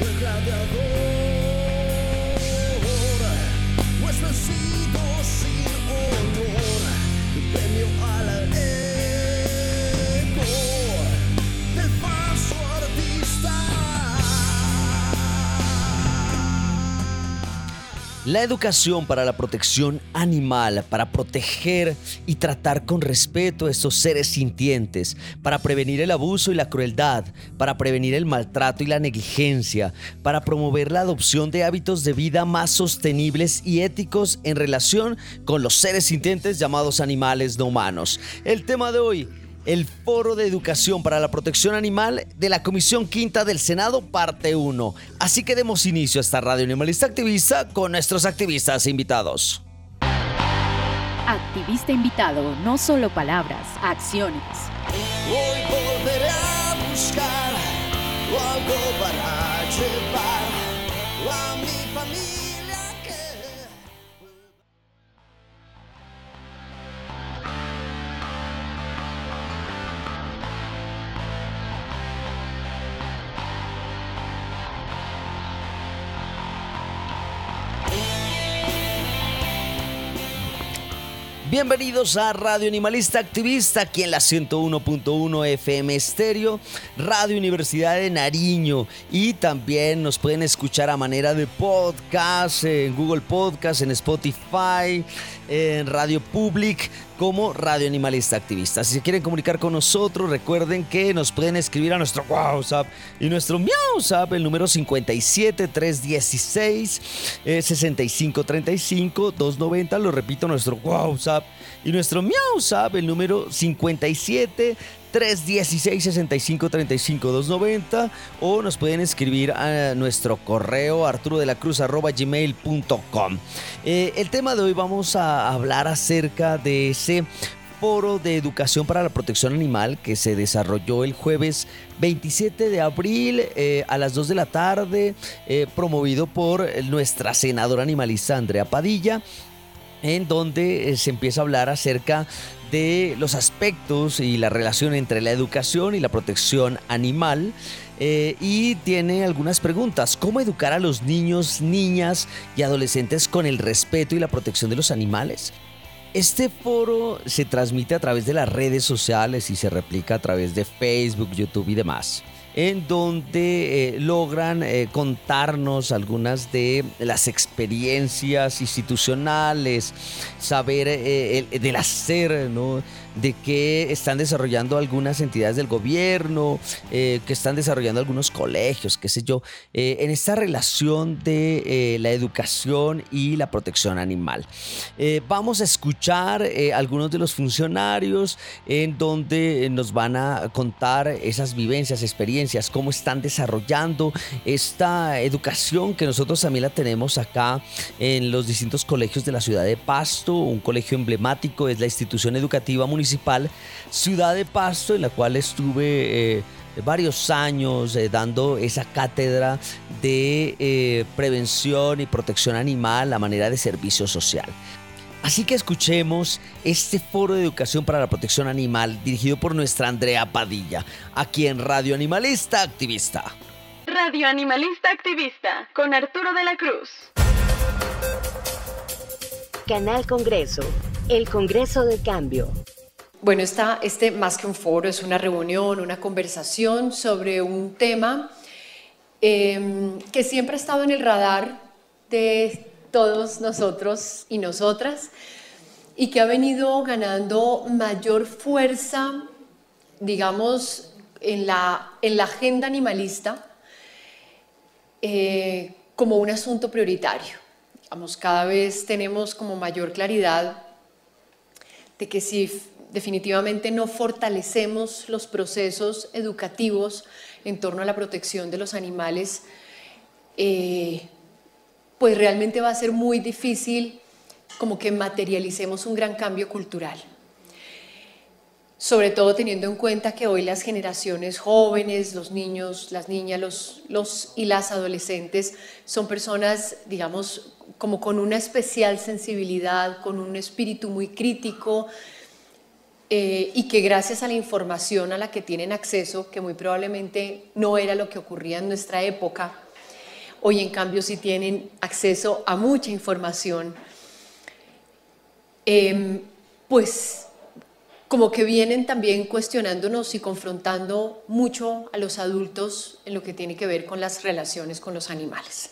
We're La educación para la protección animal, para proteger y tratar con respeto a estos seres sintientes, para prevenir el abuso y la crueldad, para prevenir el maltrato y la negligencia, para promover la adopción de hábitos de vida más sostenibles y éticos en relación con los seres sintientes llamados animales no humanos. El tema de hoy el Foro de Educación para la Protección Animal de la Comisión Quinta del Senado, parte 1. Así que demos inicio a esta radio animalista activista con nuestros activistas invitados. Activista invitado, no solo palabras, acciones. Hoy volveré a buscar algo para llevar Bienvenidos a Radio Animalista Activista, aquí en la 101.1 FM Estéreo, Radio Universidad de Nariño. Y también nos pueden escuchar a manera de podcast, en Google Podcast, en Spotify, en Radio Public como Radio Animalista Activista. Si se quieren comunicar con nosotros, recuerden que nos pueden escribir a nuestro WhatsApp y nuestro WhatsApp, el número 57 316 6535 290. Lo repito, nuestro WhatsApp y nuestro WhatsApp, el número 57 316 65 35 290 o nos pueden escribir a nuestro correo arturo. Eh, el tema de hoy vamos a hablar acerca de ese foro de educación para la protección animal que se desarrolló el jueves 27 de abril eh, a las 2 de la tarde, eh, promovido por nuestra senadora animalista Andrea Padilla en donde se empieza a hablar acerca de los aspectos y la relación entre la educación y la protección animal. Eh, y tiene algunas preguntas. ¿Cómo educar a los niños, niñas y adolescentes con el respeto y la protección de los animales? Este foro se transmite a través de las redes sociales y se replica a través de Facebook, YouTube y demás en donde eh, logran eh, contarnos algunas de las experiencias institucionales, saber eh, del hacer, ¿no? De que están desarrollando algunas entidades del gobierno, que están desarrollando algunos colegios, qué sé yo, en esta relación de la educación y la protección animal. vamos a escuchar algunos de los funcionarios en donde nos van a contar esas vivencias, experiencias, cómo están desarrollando esta educación que nosotros también la tenemos acá en los distintos colegios de la ciudad de Pasto. Un colegio emblemático es la institución educativa municipal Ciudad de Pasto, en la cual estuve... Eh, varios años eh, dando esa cátedra de eh, prevención y protección animal a manera de servicio social. Así que escuchemos este foro de educación para la protección animal dirigido por nuestra Andrea Padilla, aquí en Radio Animalista Activista. Radio Animalista Activista con Arturo de la Cruz. Canal Congreso, el Congreso del Cambio. Bueno, está este más que un foro, es una reunión, una conversación sobre un tema em, que siempre ha estado en el radar de todos nosotros y nosotras, y que ha venido ganando mayor fuerza, digamos, en la, en la agenda animalista eh, como un asunto prioritario. Digamos, cada vez tenemos como mayor claridad de que si definitivamente no fortalecemos los procesos educativos en torno a la protección de los animales, eh, pues realmente va a ser muy difícil como que materialicemos un gran cambio cultural. Sobre todo teniendo en cuenta que hoy las generaciones jóvenes, los niños, las niñas, y las adolescentes son personas, digamos, como con una especial sensibilidad, con un espíritu muy crítico, eh, y que gracias a la información a la que tienen acceso, que muy probablemente no era lo que ocurría en nuestra época, Hoy en cambio sí tienen acceso a mucha información. Em, pues como que vienen también cuestionándonos y confrontando mucho a los adultos en lo que tiene que ver con las relaciones con los animales.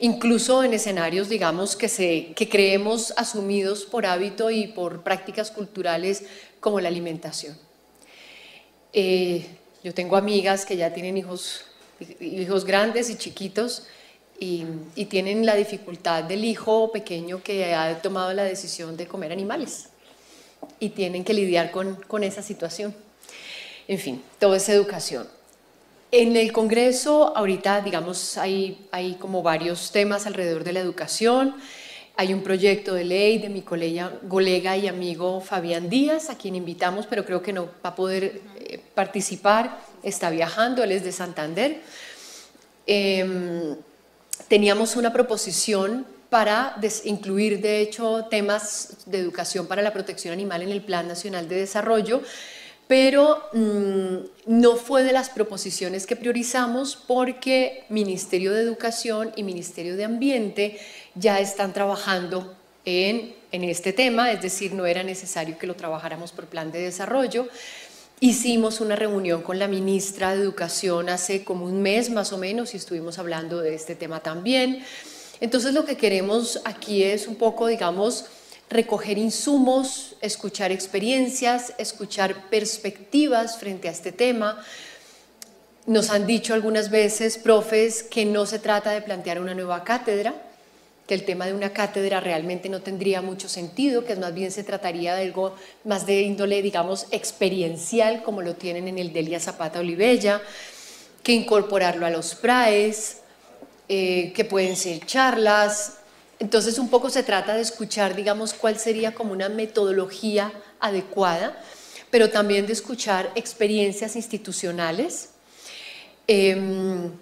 Incluso en escenarios, digamos, que, se, que creemos asumidos por hábito y por prácticas culturales como la alimentación. Eh, yo tengo amigas que ya tienen hijos, hijos grandes y chiquitos y, tienen la dificultad del hijo pequeño que ha tomado la decisión de comer animales y tienen que lidiar con, con esa situación. En fin, toda esa educación. En el Congreso ahorita, digamos, hay, hay como varios temas alrededor de la educación. Hay un proyecto de ley de mi colega, y amigo Fabián Díaz, a quien invitamos, pero creo que no va a poder eh, participar. Está viajando, él es de Santander. Eh, teníamos una proposición para incluir, de hecho, temas de educación para la protección animal en el Plan Nacional de Desarrollo, pero mm, no fue de las proposiciones que priorizamos porque Ministerio de Educación y Ministerio de Ambiente ya están trabajando en, en este tema, es decir, no era necesario que lo trabajáramos por plan de desarrollo. Hicimos una reunión con la ministra de Educación hace como un mes más o menos y estuvimos hablando de este tema también. Entonces lo que queremos aquí es un poco, digamos, recoger insumos, escuchar experiencias, escuchar perspectivas frente a este tema. Nos han dicho algunas veces, profes, que no se trata de plantear una nueva cátedra, que el tema de una cátedra realmente no tendría mucho sentido, que más bien se trataría de algo más de índole, digamos, experiencial, como lo tienen en el Delia Zapata Olivella, que incorporarlo a los PRAES, eh, que pueden ser charlas. Entonces, un poco se trata de escuchar, digamos, cuál sería como una metodología adecuada, pero también de escuchar experiencias institucionales. Em,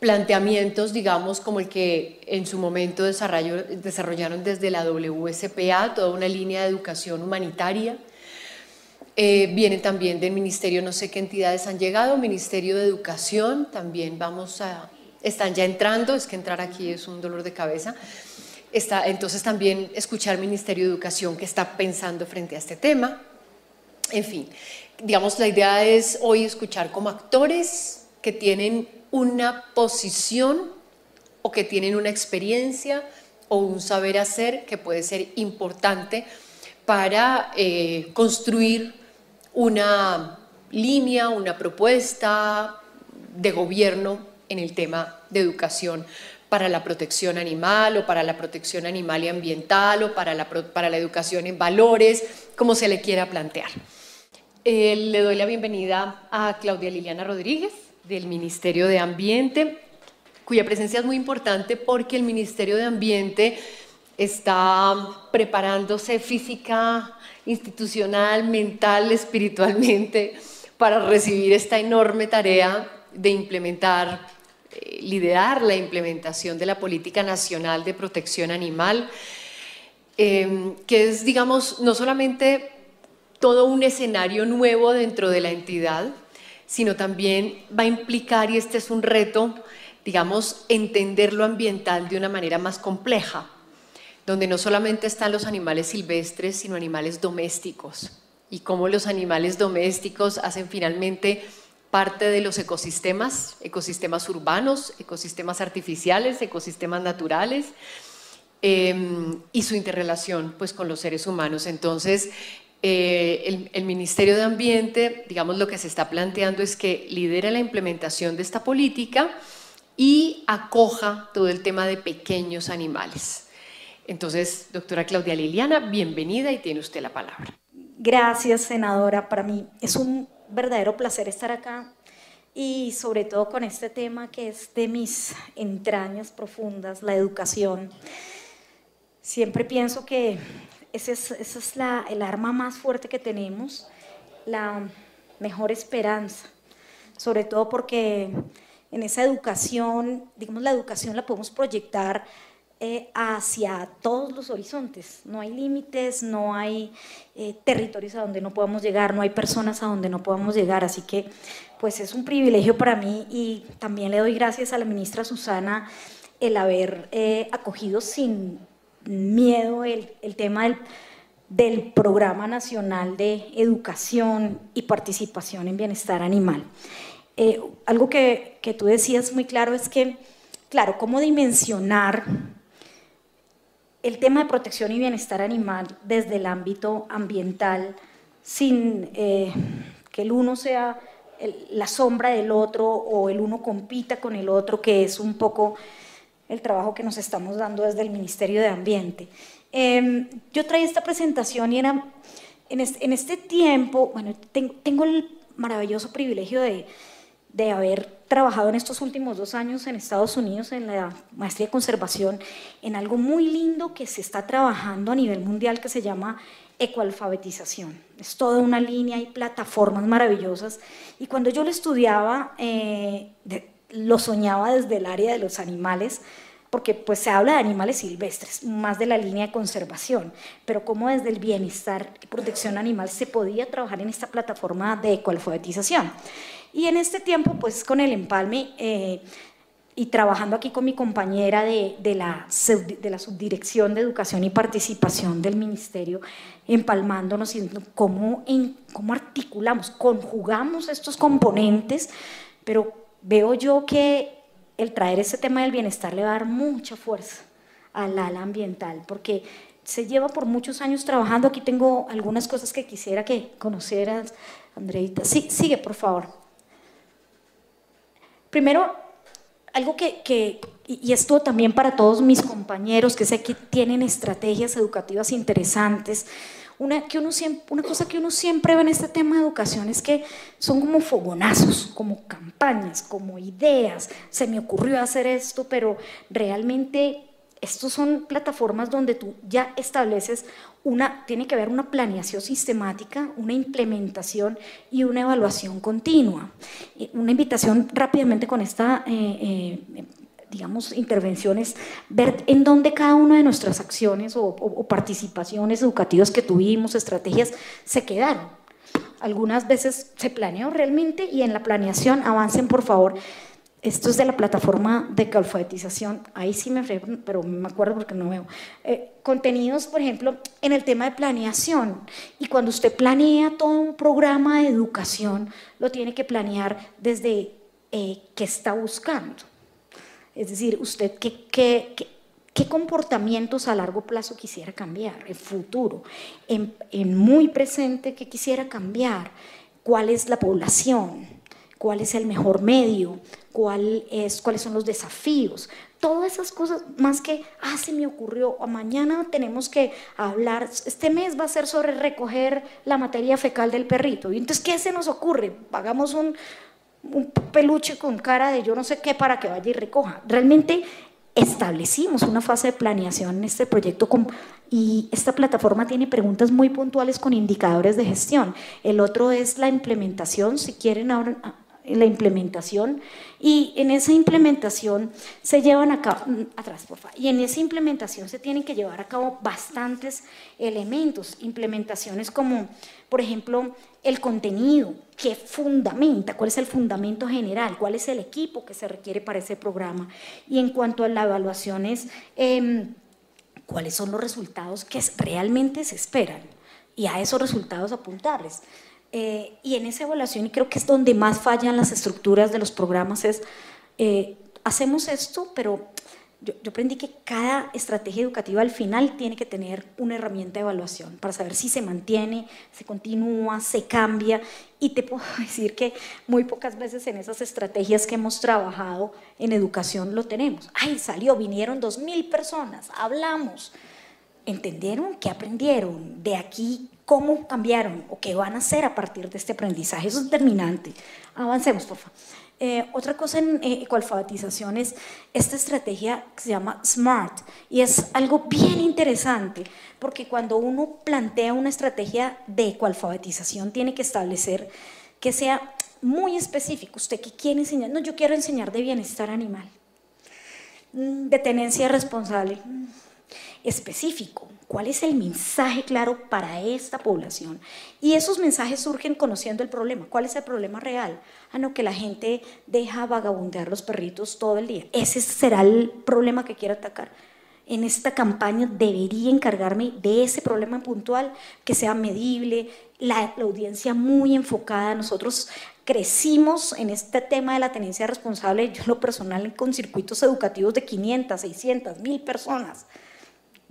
planteamientos, digamos, como el que en su momento desarrollaron desde la WSPA, toda una línea de educación humanitaria. Eh, vienen también del Ministerio, no sé qué entidades han llegado, Ministerio de Educación, también vamos a, están ya entrando, es que entrar aquí es un dolor de cabeza. Está, entonces también escuchar Ministerio de Educación que está pensando frente a este tema. En fin, digamos, la idea es hoy escuchar como actores que tienen una posición o que tienen una experiencia o un saber hacer que puede ser importante para eh, construir una línea, una propuesta de gobierno en el tema de educación para la protección animal o para la protección animal y ambiental o para la, para la educación en valores, como se le quiera plantear. Eh, le doy la bienvenida a Claudia Liliana Rodríguez del Ministerio de Ambiente, cuya presencia es muy importante porque el Ministerio de Ambiente está preparándose física, institucional, mental, espiritualmente para recibir esta enorme tarea de implementar, liderar la implementación de la Política Nacional de Protección Animal, eh, que es, digamos, no solamente todo un escenario nuevo dentro de la entidad, sino también va a implicar, y este es un reto, digamos, entender lo ambiental de una manera más compleja, donde no solamente están los animales silvestres, sino animales domésticos, y cómo los animales domésticos hacen finalmente parte de los ecosistemas, ecosistemas urbanos, ecosistemas artificiales, ecosistemas naturales, em, y su interrelación pues, con los seres humanos. Entonces, eh, el, Ministerio de Ambiente, digamos, lo que se está planteando es que lidere la implementación de esta política y acoja todo el tema de pequeños animales. Entonces, doctora Claudia Liliana, bienvenida y tiene usted la palabra. Gracias, senadora. Para mí es un verdadero placer estar acá y sobre todo con este tema que es de mis entrañas profundas, la educación. Siempre pienso que esa es, la, el arma más fuerte que tenemos, la mejor esperanza, sobre todo porque en esa educación, digamos, la educación la podemos proyectar eh, hacia todos los horizontes. No hay límites, no hay eh, territorios a donde no podamos llegar, no hay personas a donde no podamos llegar. Así que, pues es un privilegio para mí y también le doy gracias a la ministra Susana el haber eh, acogido sin miedo el, el tema del, del, Programa Nacional de Educación y Participación en Bienestar Animal. Algo que, que, tú decías muy claro es que, claro, cómo dimensionar el tema de protección y bienestar animal desde el ámbito ambiental sin eh, que el uno sea la sombra del otro o el uno compita con el otro, que es un poco el trabajo que nos estamos dando desde el Ministerio de Ambiente. Em, yo traí esta presentación y era, en este, tiempo, bueno, tengo, el maravilloso privilegio de, de haber trabajado en estos últimos dos años en Estados Unidos en la maestría de conservación en algo muy lindo que se está trabajando a nivel mundial que se llama ecoalfabetización. Es toda una línea y plataformas maravillosas. Y cuando yo lo estudiaba, eh, lo soñaba desde el área de los animales, porque pues se habla de animales silvestres, más de la línea de conservación, pero como desde el bienestar y protección animal se podía trabajar en esta plataforma de ecoalfabetización. Y en este tiempo, pues con el empalme eh, y trabajando aquí con mi compañera de, la, Subdirección de Educación y Participación del Ministerio, empalmándonos y cómo, cómo articulamos, conjugamos estos componentes, pero veo yo que el traer ese tema del bienestar le va a dar mucha fuerza al ala ambiental, porque se lleva por muchos años trabajando. Aquí tengo algunas cosas que quisiera que conocieras, Andreita. Sí, sigue, por favor. Primero, algo que, y esto también para todos mis compañeros que sé que tienen estrategias educativas interesantes, una, que uno siempre, una cosa que uno siempre ve en este tema de educación es que son como fogonazos, como campañas, como ideas. Se me ocurrió hacer esto, pero realmente estos son plataformas donde tú ya estableces una, tiene que haber una planeación sistemática, una implementación y una evaluación continua. Una invitación rápidamente con esta, eh, eh, digamos, ver en dónde cada una de nuestras acciones o, o participaciones educativas que tuvimos, estrategias, se quedaron. Algunas veces se planeó realmente y en la planeación avancen, por favor, esto es de la plataforma de calfatización. Ahí sí me pero me acuerdo porque no veo. Eh, contenidos, por ejemplo, en el tema de planeación. Y cuando usted planea todo un programa de educación, lo tiene que planear desde eh, qué está buscando. Es decir, usted qué, qué, qué, comportamientos a largo plazo quisiera cambiar, en futuro, en, en muy presente, qué quisiera cambiar, cuál es la población cuál es el mejor medio, cuál es, cuáles son los desafíos. Todas esas cosas, más que, ah, se me ocurrió, mañana tenemos que hablar, este mes va a ser sobre recoger la materia fecal del perrito. Y entonces, ¿qué se nos ocurre? Hagamos un, un peluche con cara de yo no sé qué para que vaya y recoja. Realmente establecimos una fase de planeación en este proyecto y esta plataforma tiene preguntas muy puntuales con indicadores de gestión. El otro es la implementación, si quieren ahora la implementación y en esa implementación se llevan a cabo, mm, atrás por favor, y en esa implementación se tienen que llevar a cabo bastantes elementos, implementaciones como, por ejemplo, el contenido, que fundamenta, cuál es el fundamento general, cuál es el equipo que se requiere para ese programa. Y en cuanto a las evaluaciones, em, cuáles son los resultados que realmente se esperan y a esos resultados apuntarles. Eh, y en esa evaluación, y creo que es donde más fallan las estructuras de los programas, es, eh, hacemos esto, pero yo, yo, aprendí que cada estrategia educativa al final tiene que tener una herramienta de evaluación para saber si se mantiene, se continúa, se cambia. Y te puedo decir que muy pocas veces en esas estrategias que hemos trabajado en educación lo tenemos. Ay, salió, vinieron dos mil personas, hablamos, entendieron qué aprendieron, de aquí cómo cambiaron o qué van a hacer a partir de este aprendizaje. Eso es determinante. Avancemos, por favor. Eh, otra cosa en eh, ecoalfabetización es esta estrategia que se llama SMART y es algo bien interesante porque cuando uno plantea una estrategia de ecoalfabetización tiene que establecer que sea muy específico. ¿Usted qué quiere enseñar? No, yo quiero enseñar de bienestar animal, mm, de tenencia responsable, específico cuál es el mensaje claro para esta población. Y esos mensajes surgen conociendo el problema. ¿Cuál es el problema real? Ah, no, que la gente deja vagabundear los perritos todo el día. Ese será el problema que quiero atacar. En esta campaña debería encargarme de ese problema puntual, que sea medible, la, la audiencia muy enfocada. Nosotros crecimos en este tema de la tenencia responsable, yo lo personal con circuitos educativos de 500, 600, 1000 personas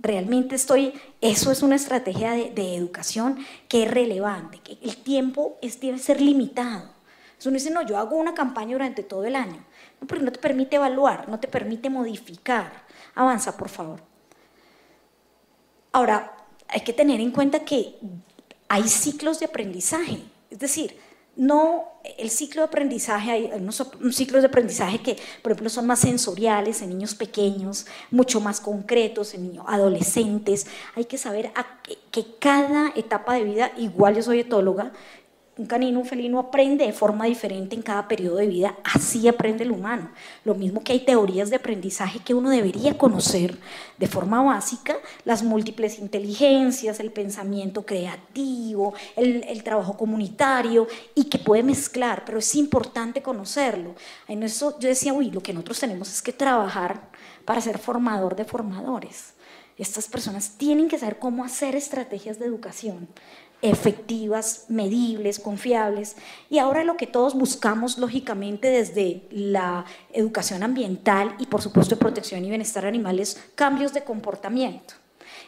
realmente estoy, eso es una estrategia de, educación que es relevante, que el tiempo es, debe ser limitado. Uno dice, no, yo hago una campaña durante todo el año, no, porque no te permite evaluar, no te permite modificar. Avanza, por favor. Ahora, hay que tener en cuenta que hay ciclos de aprendizaje, es decir, no el ciclo de aprendizaje, hay unos, ciclos de aprendizaje que, por ejemplo, son más sensoriales en niños pequeños, mucho más concretos en niños adolescentes. Hay que saber que cada etapa de vida, igual yo soy etóloga, un canino, un felino aprende de forma diferente en cada periodo de vida, así aprende el humano. Lo mismo que hay teorías de aprendizaje que uno debería conocer de forma básica, las múltiples inteligencias, el pensamiento creativo, el, trabajo comunitario y que puede mezclar, pero es importante conocerlo. En eso yo decía, uy, lo que nosotros tenemos es que trabajar para ser formador de formadores. Estas personas tienen que saber cómo hacer estrategias de educación efectivas, medibles, confiables. Y ahora lo que todos buscamos, lógicamente, desde la educación ambiental y, por supuesto, protección y bienestar animal, es cambios de comportamiento.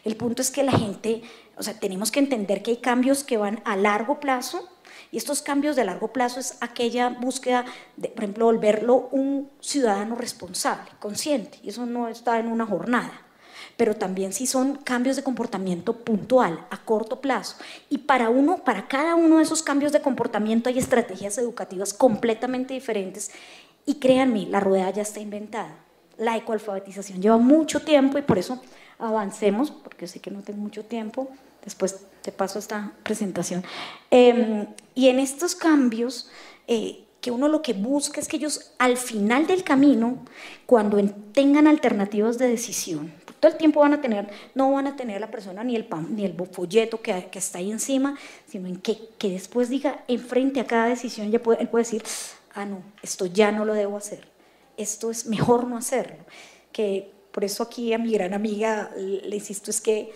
El punto es que la gente, o sea, tenemos que entender que hay cambios que van a largo plazo y estos cambios de largo plazo es aquella búsqueda de, por ejemplo, volverlo un ciudadano responsable, consciente, y eso no está en una jornada pero también si son cambios de comportamiento puntual, a corto plazo. Y para uno, para cada uno de esos cambios de comportamiento hay estrategias educativas completamente diferentes. Y créanme, la rueda ya está inventada. La ecoalfabetización lleva mucho tiempo y por eso avancemos, porque sé que no tengo mucho tiempo. Después te paso esta presentación. Em, y en estos cambios, eh, que uno lo que busca es que ellos al final del camino, cuando tengan alternativas de decisión, todo el tiempo van a tener, no van a tener la persona ni el, ni el folleto que, que, está ahí encima, sino en que, que después diga, enfrente a cada decisión, ya puede, él puede decir, ah, no, esto ya no lo debo hacer, esto es mejor no hacerlo. Que por eso aquí a mi gran amiga le insisto, es que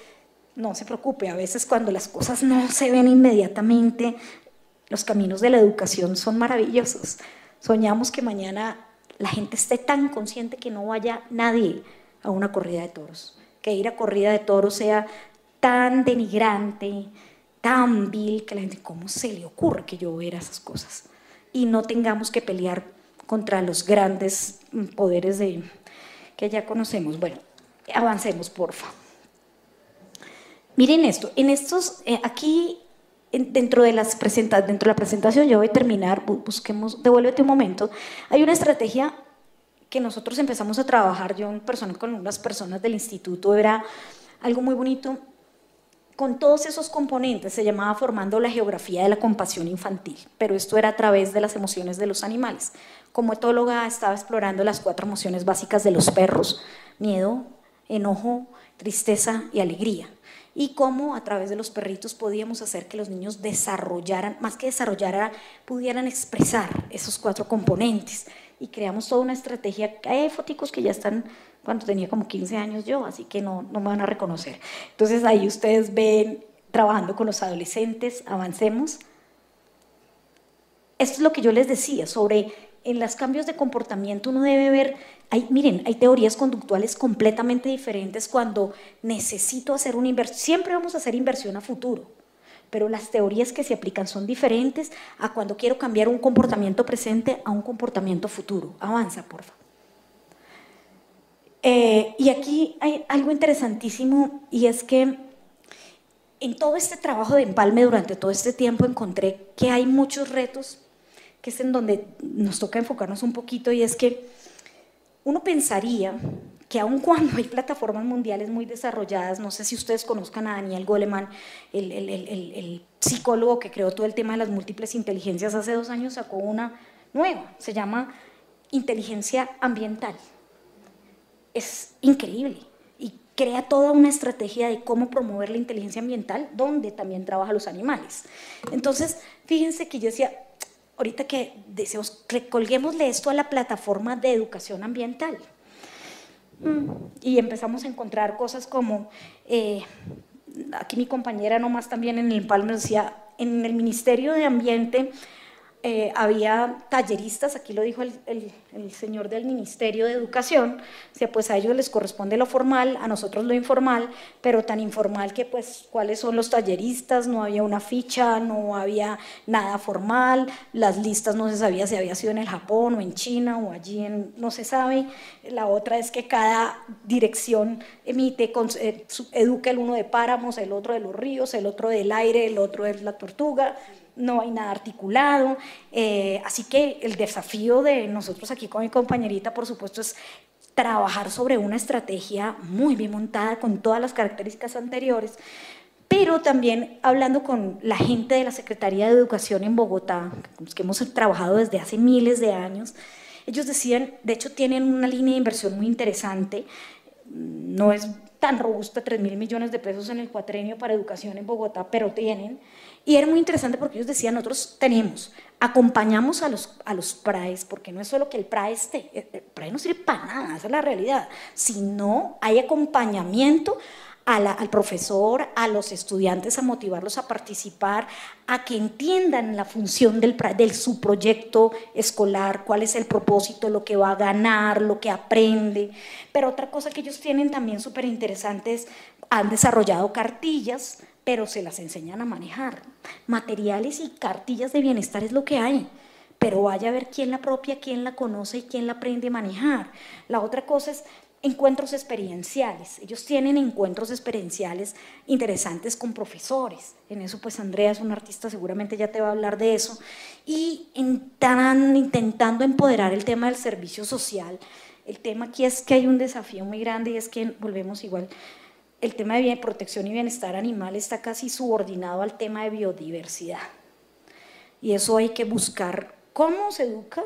no se preocupe, a veces cuando las cosas no se ven inmediatamente, los caminos de la educación son maravillosos. Soñamos que mañana la gente esté tan consciente que no vaya nadie a una corrida de toros, que ir a corrida de toros sea tan denigrante, tan vil, que la gente, ¿cómo se le ocurre que yo vea esas cosas? Y no tengamos que pelear contra los grandes poderes de, que ya conocemos. Bueno, avancemos, porfa. Miren esto, en estos, eh, aquí dentro de, las presenta, dentro de la presentación, yo voy a terminar, busquemos, devuélvete un momento, hay una estrategia que nosotros empezamos a trabajar, yo en persona con unas personas del instituto, era algo muy bonito, con todos esos componentes se llamaba formando la geografía de la compasión infantil, pero esto era a través de las emociones de los animales. Como etóloga estaba explorando las cuatro emociones básicas de los perros, miedo, enojo, tristeza y alegría y cómo a través de los perritos podíamos hacer que los niños desarrollaran, más que desarrollaran, pudieran expresar esos cuatro componentes. Y creamos toda una estrategia. Hay foticos que ya están cuando tenía como 15 años yo, así que no, no me van a reconocer. Entonces ahí ustedes ven trabajando con los adolescentes, avancemos. Esto es lo que yo les decía sobre en los cambios de comportamiento uno debe ver hay, miren, hay teorías conductuales completamente diferentes cuando necesito hacer una inversión. Siempre vamos a hacer inversión a futuro, pero las teorías que se aplican son diferentes a cuando quiero cambiar un comportamiento presente a un comportamiento futuro. Avanza, por favor. Eh, y aquí hay algo interesantísimo y es que en todo este trabajo de empalme durante todo este tiempo encontré que hay muchos retos que es en donde nos toca enfocarnos un poquito y es que uno pensaría que aun cuando hay plataformas mundiales muy desarrolladas, no sé si ustedes conozcan a Daniel Goleman, el, psicólogo que creó todo el tema de las múltiples inteligencias, hace dos años sacó una nueva, se llama inteligencia ambiental. Es increíble y crea toda una estrategia de cómo promover la inteligencia ambiental, donde también trabaja los animales. Entonces, fíjense que yo decía, ahorita que deseamos, recolguémosle esto a la plataforma de educación ambiental. Mm, y empezamos a encontrar cosas como, eh, aquí mi compañera nomás también en el Empalme decía, en el Ministerio de Ambiente eh, había talleristas, aquí lo dijo el, señor del Ministerio de Educación, sea, pues a ellos les corresponde lo formal, a nosotros lo informal, pero tan informal que pues cuáles son los talleristas, no había una ficha, no había nada formal, las listas no se sabía si había sido en el Japón o en China o allí en, no se sabe. La otra es que cada dirección emite, eh, educa el uno de páramos, el otro de los ríos, el otro del aire, el otro es la tortuga, no hay nada articulado. Eh, así que el desafío de nosotros aquí con mi compañerita, por supuesto, es trabajar sobre una estrategia muy bien montada con todas las características anteriores, pero también hablando con la gente de la Secretaría de Educación en Bogotá, que hemos trabajado desde hace miles de años, ellos decían, de hecho tienen una línea de inversión muy interesante, no es tan robusta, 3 mil millones de pesos en el cuatrenio para educación en Bogotá, pero tienen, y era muy interesante porque ellos decían, nosotros tenemos, acompañamos a los, a los PRAES, porque no es solo que el PRAE esté, el PRAE no sirve para nada, esa es la realidad, sino hay acompañamiento al profesor, a los estudiantes, a motivarlos a participar, a que entiendan la función del, del su proyecto escolar, cuál es el propósito, lo que va a ganar, lo que aprende. Pero otra cosa que ellos tienen también súper interesante es, han desarrollado cartillas pero se las enseñan a manejar. Materiales y cartillas de bienestar es lo que hay, pero vaya a ver quién la propia, quién la conoce y quién la aprende a manejar. La otra cosa es encuentros experienciales. Ellos tienen encuentros experienciales interesantes con profesores. En eso, pues Andrea es un artista, seguramente ya te va a hablar de eso. Y están intentando empoderar el tema del servicio social. El tema aquí es que hay un desafío muy grande y es que volvemos igual el tema de protección y bienestar animal está casi subordinado al tema de biodiversidad. Y eso hay que buscar cómo se educa,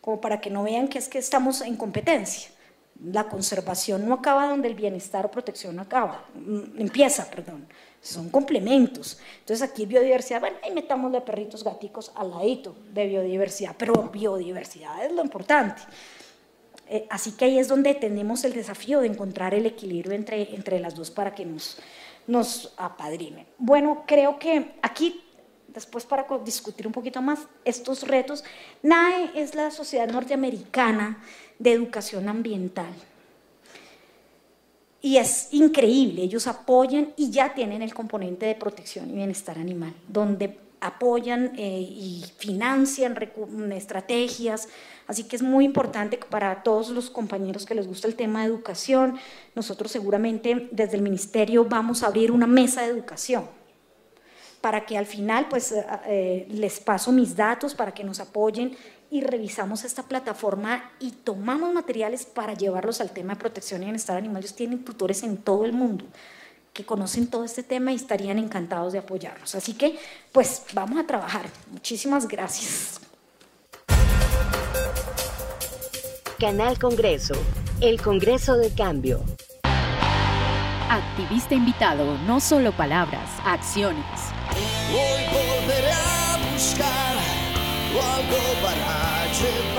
como para que no vean que es que estamos en competencia. La conservación no acaba donde el bienestar o protección acaba, mm, empieza, perdón. Son complementos. Entonces aquí biodiversidad, bueno, ahí metamos de perritos, gaticos al ladito de biodiversidad, pero biodiversidad es lo importante. Eh, así que ahí es donde tenemos el desafío de encontrar el equilibrio entre, entre las dos para que nos, nos apadrinen. Bueno, creo que aquí, después para discutir un poquito más estos retos, NAE es la Sociedad Norteamericana de Educación Ambiental. Y es increíble, ellos apoyan y ya tienen el componente de protección y bienestar animal, donde apoyan eh, y financian estrategias. Así que es muy importante para todos los compañeros que les gusta el tema de educación. Nosotros seguramente desde el ministerio vamos a abrir una mesa de educación para que al final pues eh, eh, les paso mis datos para que nos apoyen y revisamos esta plataforma y tomamos materiales para llevarlos al tema de protección y bienestar animal. Ellos tienen tutores en todo el mundo que conocen todo este tema y estarían encantados de apoyarnos. Así que, pues, vamos a trabajar. Muchísimas gracias. Canal Congreso, el Congreso del Cambio. Activista invitado, no solo palabras, acciones. Hoy volveré a buscar algo para llevar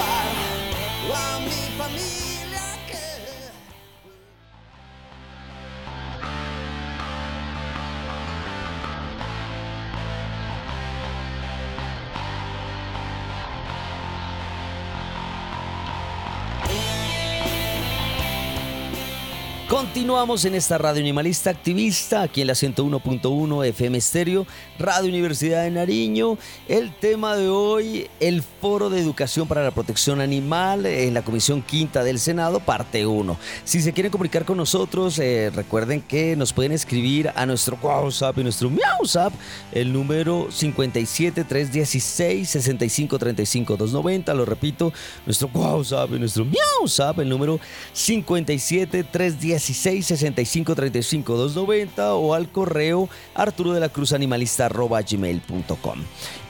Continuamos en esta radio animalista activista, aquí en la 101.1 FM Estéreo, Radio Universidad de Nariño. El tema de hoy, el Foro de Educación para la Protección Animal en la Comisión Quinta del Senado, parte 1. Si se quieren comunicar con nosotros, eh, recuerden que nos pueden escribir a nuestro WhatsApp y nuestro MiauSap, el número 57316 6535 290. Lo repito, nuestro WhatsApp y nuestro MiauSap, el número 57316 16 65 35 290 o al correo arturo de la cruz animalista gmail.com.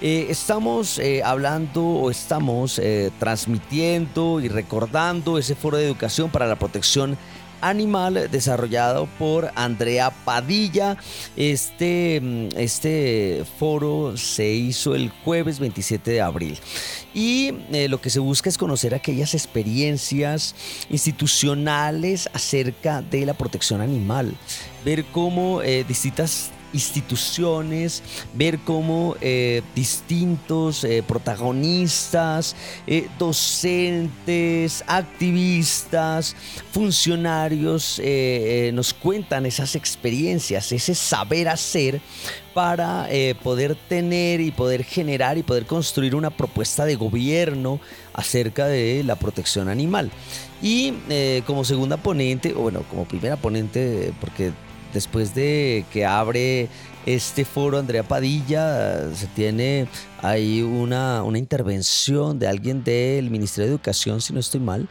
Eh, estamos eh, hablando o estamos eh, transmitiendo y recordando ese foro de educación para la protección animal desarrollado por Andrea Padilla. Este, mm, este foro se hizo el jueves 27 de abril y eh, lo que se busca es conocer aquellas experiencias institucionales acerca de la protección animal, ver cómo eh, distintas instituciones, ver cómo eh, distintos eh, protagonistas, eh, docentes, activistas, funcionarios nos cuentan esas experiencias, ese saber hacer para poder tener y poder generar y poder construir una propuesta de gobierno acerca de la protección animal. Y como segunda ponente, o bueno, como primera ponente, porque después de que abre este foro Andrea Padilla, se tiene ahí una, una intervención de alguien del Ministerio de Educación, si no estoy mal.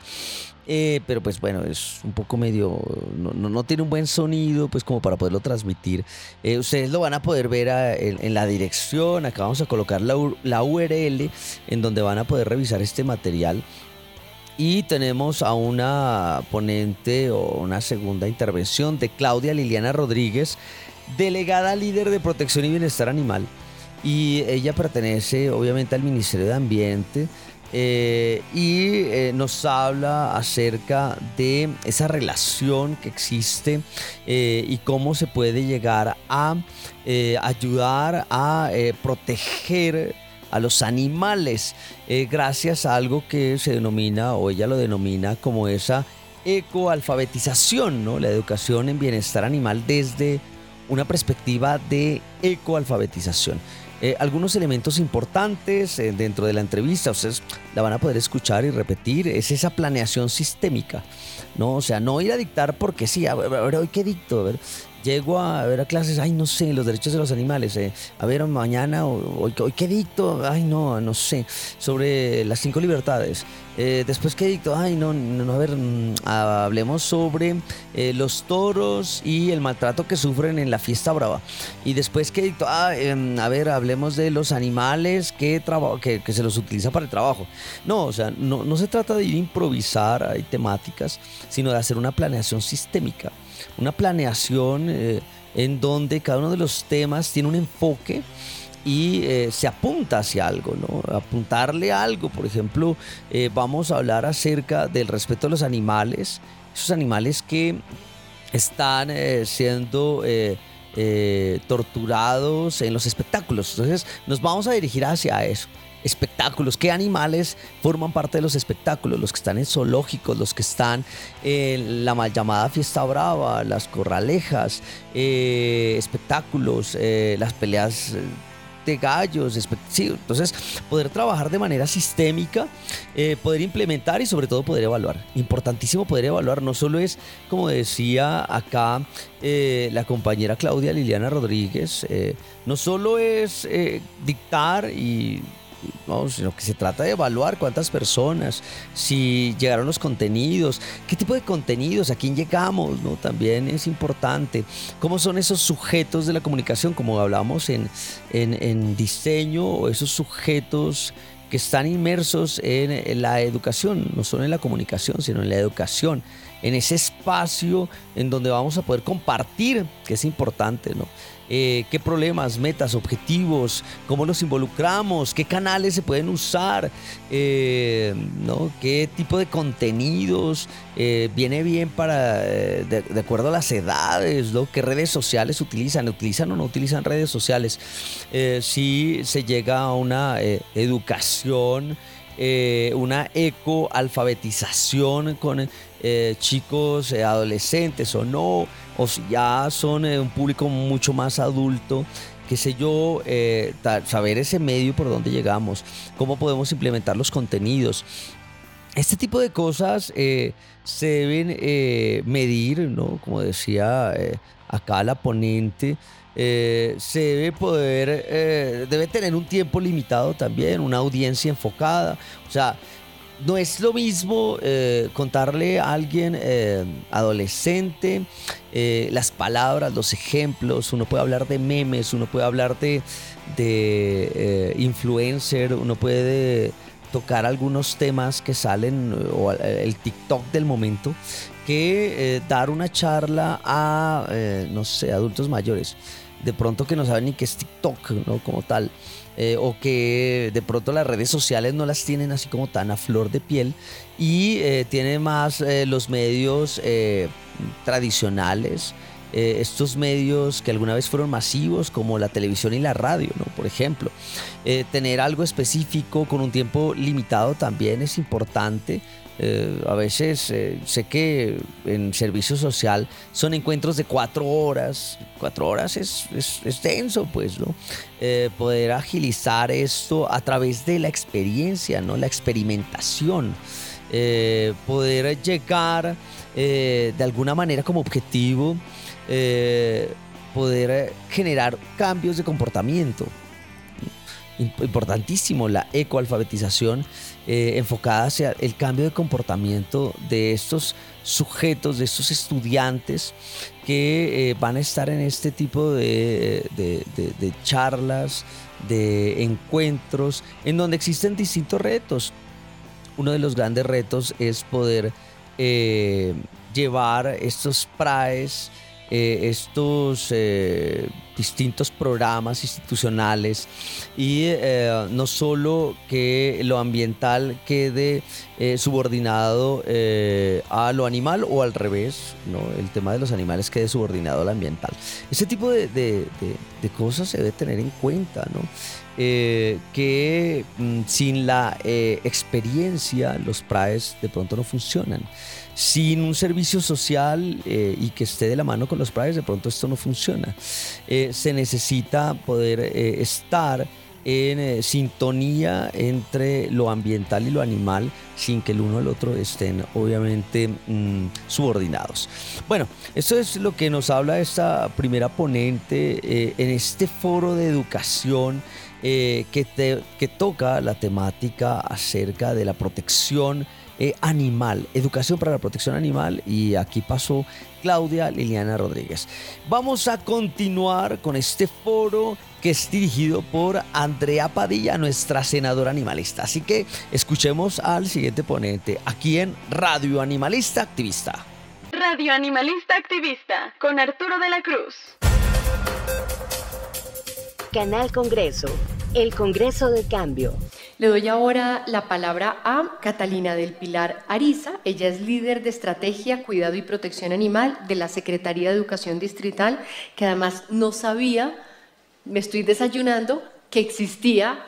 Eh, pero pues bueno, es un poco medio, no, no, tiene un buen sonido pues como para poderlo transmitir. Eh, ustedes lo van a poder ver en, la dirección, acá vamos a colocar la, la URL en donde van a poder revisar este material y tenemos a una ponente o una segunda intervención de Claudia Liliana Rodríguez, delegada líder de protección y bienestar animal. Y ella pertenece obviamente al Ministerio de Ambiente. Eh, y eh, nos habla acerca de esa relación que existe eh, y cómo se puede llegar a ayudar a proteger a los animales, eh, gracias a algo que se denomina, o ella lo denomina como esa ecoalfabetización, ¿no? La educación en bienestar animal desde una perspectiva de ecoalfabetización. Eh, algunos elementos importantes eh, dentro de la entrevista, ustedes la van a poder escuchar y repetir, es esa planeación sistémica, ¿no? O sea, no ir a dictar porque sí, a ver, hoy qué dicto, llego a ver a clases, ay, no sé, los derechos de los animales, eh, a ver, mañana, hoy, hoy, qué dicto, ay, no, no sé, sobre las cinco libertades. Eh, después qué dicto, ay, no, no, a ver, mm, hablemos sobre eh, los toros y el maltrato que sufren en la fiesta brava. Y después qué dicto, ah, em, a ver, hablemos de los animales que, que, que, se los utiliza para el trabajo. No, o sea, no, no se trata de ir a improvisar, hay temáticas, sino de hacer una planeación sistémica una planeación eh, en donde cada uno de los temas tiene un enfoque y eh, se apunta hacia algo, ¿no? Apuntarle algo, por ejemplo, eh, vamos a hablar acerca del respeto a los animales, esos animales que están siendo torturados en los espectáculos. Entonces nos vamos a dirigir hacia eso espectáculos, qué animales forman parte de los espectáculos, los que están en zoológicos, los que están en la mal llamada fiesta brava, las corralejas, eh, espectáculos, eh, las peleas de gallos, entonces poder trabajar de manera sistémica, eh, poder implementar y sobre todo poder evaluar. Importantísimo poder evaluar, no solo es, como decía acá la compañera Claudia Liliana Rodríguez, no solo es dictar y no, sino que se trata de evaluar cuántas personas, si llegaron los contenidos, qué tipo de contenidos, a quién llegamos, ¿no? También es importante. ¿Cómo son esos sujetos de la comunicación, como hablamos en, en, en diseño, o esos sujetos que están inmersos en la educación, no solo en la comunicación, sino en la educación, en ese espacio en donde vamos a poder compartir, que es importante, ¿no? Eh, qué problemas, metas, objetivos, cómo los involucramos, qué canales se pueden usar, eh, ¿no? qué tipo de contenidos eh, viene bien para, de, acuerdo a las edades, ¿no? qué redes sociales utilizan, utilizan o no utilizan redes sociales, si se llega a una educación. Una ecoalfabetización con chicos adolescentes o no, o si ya son eh, un público mucho más adulto, qué sé yo, eh, saber ese medio por donde llegamos, cómo podemos implementar los contenidos. Este tipo de cosas eh, se deben medir, ¿no? Como decía acá la ponente, se debe poder, debe tener un tiempo limitado también, una audiencia enfocada. O sea, no es lo mismo eh, contarle a alguien eh, adolescente eh, las palabras, los ejemplos, uno puede hablar de memes, uno puede hablar de, de influencer, uno puede tocar algunos temas que salen o el TikTok del momento que dar una charla a, no sé, adultos mayores. De pronto que no saben ni qué es TikTok, ¿no? Como tal. Eh, o que de pronto las redes sociales no las tienen así como tan a flor de piel y eh, tiene más eh, los medios tradicionales, estos medios que alguna vez fueron masivos como la televisión y la radio, ¿no? por ejemplo. tener algo específico con un tiempo limitado también es importante eh, a veces eh, sé que en servicio social son encuentros de cuatro horas. Cuatro horas es, es, denso, pues, ¿no? Eh, poder agilizar esto a través de la experiencia, ¿no? La experimentación. poder llegar de alguna manera como objetivo, poder generar cambios de comportamiento. Importantísimo la ecoalfabetización eh, enfocada hacia el cambio de comportamiento de estos sujetos, de estos estudiantes que eh, van a estar en este tipo de, charlas, de encuentros, en donde existen distintos retos. Uno de los grandes retos es poder eh, llevar estos PRAES, estos distintos programas institucionales y eh, no solo que lo ambiental quede eh, subordinado eh, a lo animal o al revés, ¿no? el tema de los animales quede subordinado al ambiental. Ese tipo de, de, de, cosas se debe tener en cuenta, ¿no? que mm, sin la experiencia los PRAES de pronto no funcionan sin un servicio social eh, y que esté de la mano con los padres, de pronto esto no funciona. Eh, se necesita poder eh, estar en sintonía entre lo ambiental y lo animal sin que el uno al otro estén obviamente mm, subordinados. Bueno, esto es lo que nos habla esta primera ponente en este foro de educación que, que toca la temática acerca de la protección eh, animal, educación para la protección animal y aquí pasó Claudia Liliana Rodríguez. Vamos a continuar con este foro que es dirigido por Andrea Padilla, nuestra senadora animalista. Así que escuchemos al siguiente ponente aquí en Radio Animalista Activista. Radio Animalista Activista con Arturo de la Cruz. Canal Congreso, el Congreso del Cambio. Le doy ahora la palabra a Catalina del Pilar Ariza. Ella es líder de estrategia, cuidado y protección animal de la Secretaría de Educación Distrital, que además no sabía, me estoy desayunando, que existía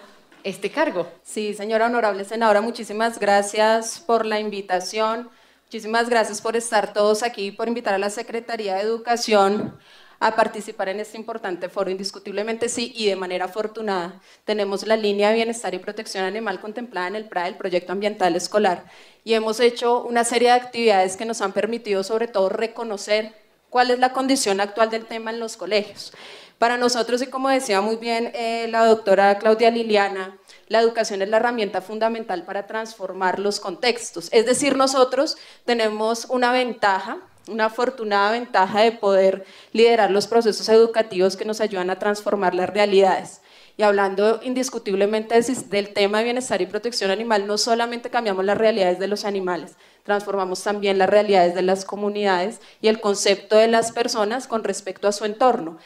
este cargo. Sí, señora honorable senadora, muchísimas gracias por la invitación. Muchísimas gracias por estar todos aquí, por invitar a la Secretaría de Educación a participar en este importante foro. Indiscutiblemente sí, y de manera afortunada tenemos la línea de bienestar y protección animal contemplada en el PRA, el Proyecto Ambiental Escolar, y hemos hecho una serie de actividades que nos han permitido sobre todo reconocer cuál es la condición actual del tema en los colegios. Para nosotros, y como decía muy bien eh, la doctora Claudia Liliana, la educación es la herramienta fundamental para transformar los contextos. Es decir, nosotros tenemos una ventaja una afortunada ventaja de poder liderar los procesos educativos que nos ayudan a transformar las realidades. Y hablando indiscutiblemente del tema de bienestar y protección animal, no solamente cambiamos las realidades de los animales, transformamos también las realidades de las comunidades y el concepto de las personas con respecto a su entorno.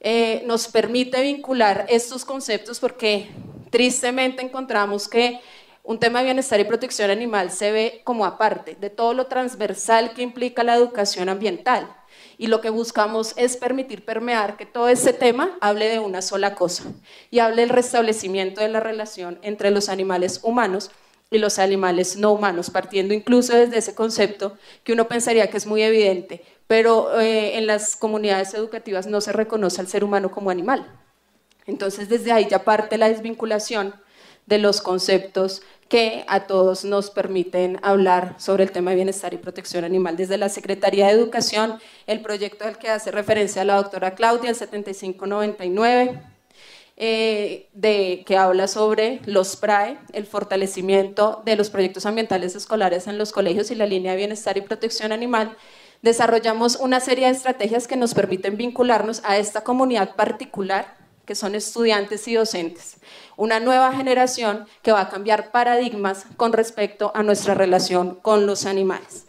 Eh, nos permite vincular estos conceptos porque tristemente encontramos que un tema de bienestar y protección animal se ve como aparte de todo lo transversal que implica la educación ambiental. Y lo que buscamos es permitir permear que todo ese tema hable de una sola cosa y hable del restablecimiento de la relación entre los animales humanos y los animales no humanos, partiendo incluso desde ese concepto que uno pensaría que es muy evidente, pero eh, en las comunidades educativas no se reconoce al ser humano como animal. Entonces desde ahí ya parte la desvinculación de los conceptos que a todos nos permiten hablar sobre el tema de bienestar y protección animal. Desde la Secretaría de Educación, el proyecto al que hace referencia la doctora Claudia, el 7599, eh, de, que habla sobre los PRAE, el fortalecimiento de los proyectos ambientales escolares en los colegios y la línea de bienestar y protección animal, desarrollamos una serie de estrategias que nos permiten vincularnos a esta comunidad particular que son estudiantes y docentes. Una nueva generación que va a cambiar paradigmas con respecto a nuestra relación con los animales.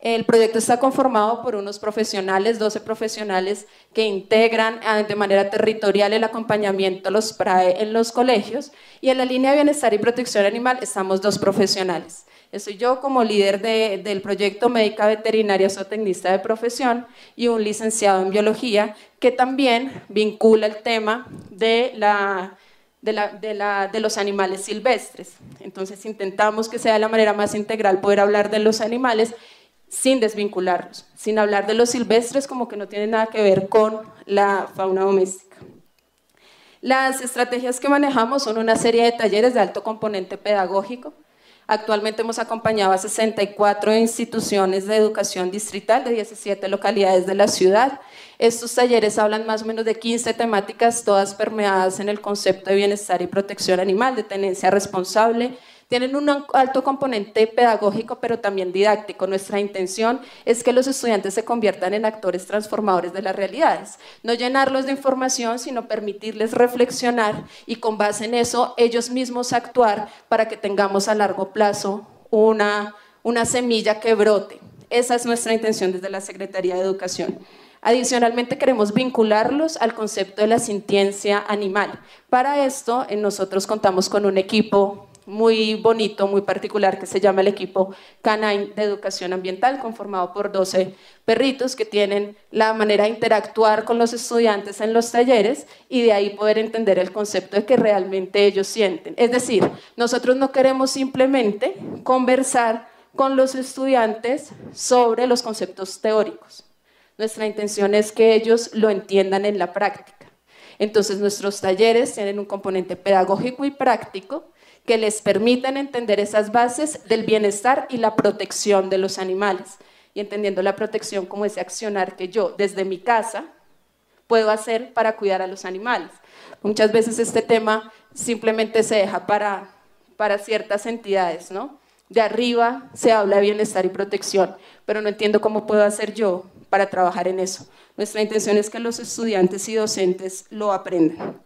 El proyecto está conformado por unos profesionales, 12 profesionales que integran ah, de manera territorial el acompañamiento a los PRAE en los colegios y en la línea de bienestar y protección animal estamos dos profesionales. Soy yo como líder del proyecto Médica Veterinaria Zootecnista de Profesión y un licenciado en Biología que también vincula el tema de, la, de, los animales silvestres. Entonces intentamos que sea de la manera más integral poder hablar de los animales sin desvincularlos, sin hablar de los silvestres como que no tiene nada que ver con la fauna doméstica. Las estrategias que manejamos son una serie de talleres de alto componente pedagógico, Actualmente hemos acompañado a 64 instituciones de educación distrital de 17 localidades de la ciudad. Estos talleres hablan más o menos de 15 temáticas, todas permeadas en el concepto de bienestar y protección animal, de tenencia responsable, tienen un alto componente pedagógico, pero también didáctico. Nuestra intención es que los estudiantes se conviertan en actores transformadores de las realidades. No llenarlos de información, sino permitirles reflexionar y con base en eso ellos mismos actuar para que tengamos a largo plazo una, una semilla que brote. Esa es nuestra intención desde la Secretaría de Educación. Adicionalmente queremos vincularlos al concepto de la sintiencia animal. Para esto nosotros contamos con un equipo muy bonito, muy particular, que se llama el equipo Canine de Educación Ambiental, conformado por 12 perritos que tienen la manera de interactuar con los estudiantes en los talleres y de ahí poder entender el concepto de que realmente ellos sienten. Es decir, nosotros no queremos simplemente conversar con los estudiantes sobre los conceptos teóricos. Nuestra intención es que ellos lo entiendan en la práctica. Entonces nuestros talleres tienen un componente pedagógico y práctico que les permiten entender esas bases del bienestar y la protección de los animales. Y entendiendo la protección como ese accionar que yo desde mi casa puedo hacer para cuidar a los animales. Muchas veces este tema simplemente se deja para, para ciertas entidades, ¿no? De arriba se habla de bienestar y protección, pero no entiendo cómo puedo hacer yo para trabajar en eso. Nuestra intención es que los estudiantes y docentes lo aprendan.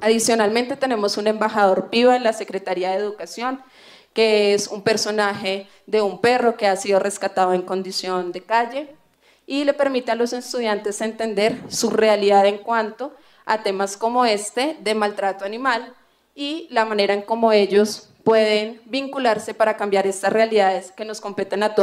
Adicionalmente tenemos un embajador PIVA en la Secretaría de Educación, que es un personaje de un perro que ha sido rescatado en condición de calle y le permite a los estudiantes entender su realidad en cuanto a temas como este de maltrato animal y la manera en cómo ellos pueden vincularse para cambiar estas realidades que nos competen a,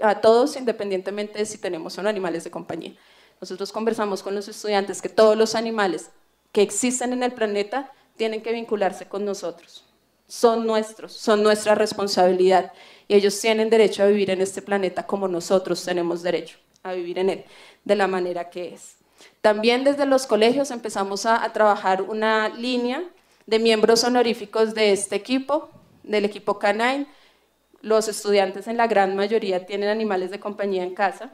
a todos independientemente de si tenemos o no animales de compañía. Nosotros conversamos con los estudiantes que todos los animales que existen en el planeta tienen que vincularse con nosotros. Son nuestros, son nuestra responsabilidad y ellos tienen derecho a vivir en este planeta como nosotros tenemos derecho a vivir en él, de la manera que es. También desde los colegios empezamos a, a trabajar una línea de miembros honoríficos de este equipo, del equipo Canine. Los estudiantes en la gran mayoría tienen animales de compañía en casa,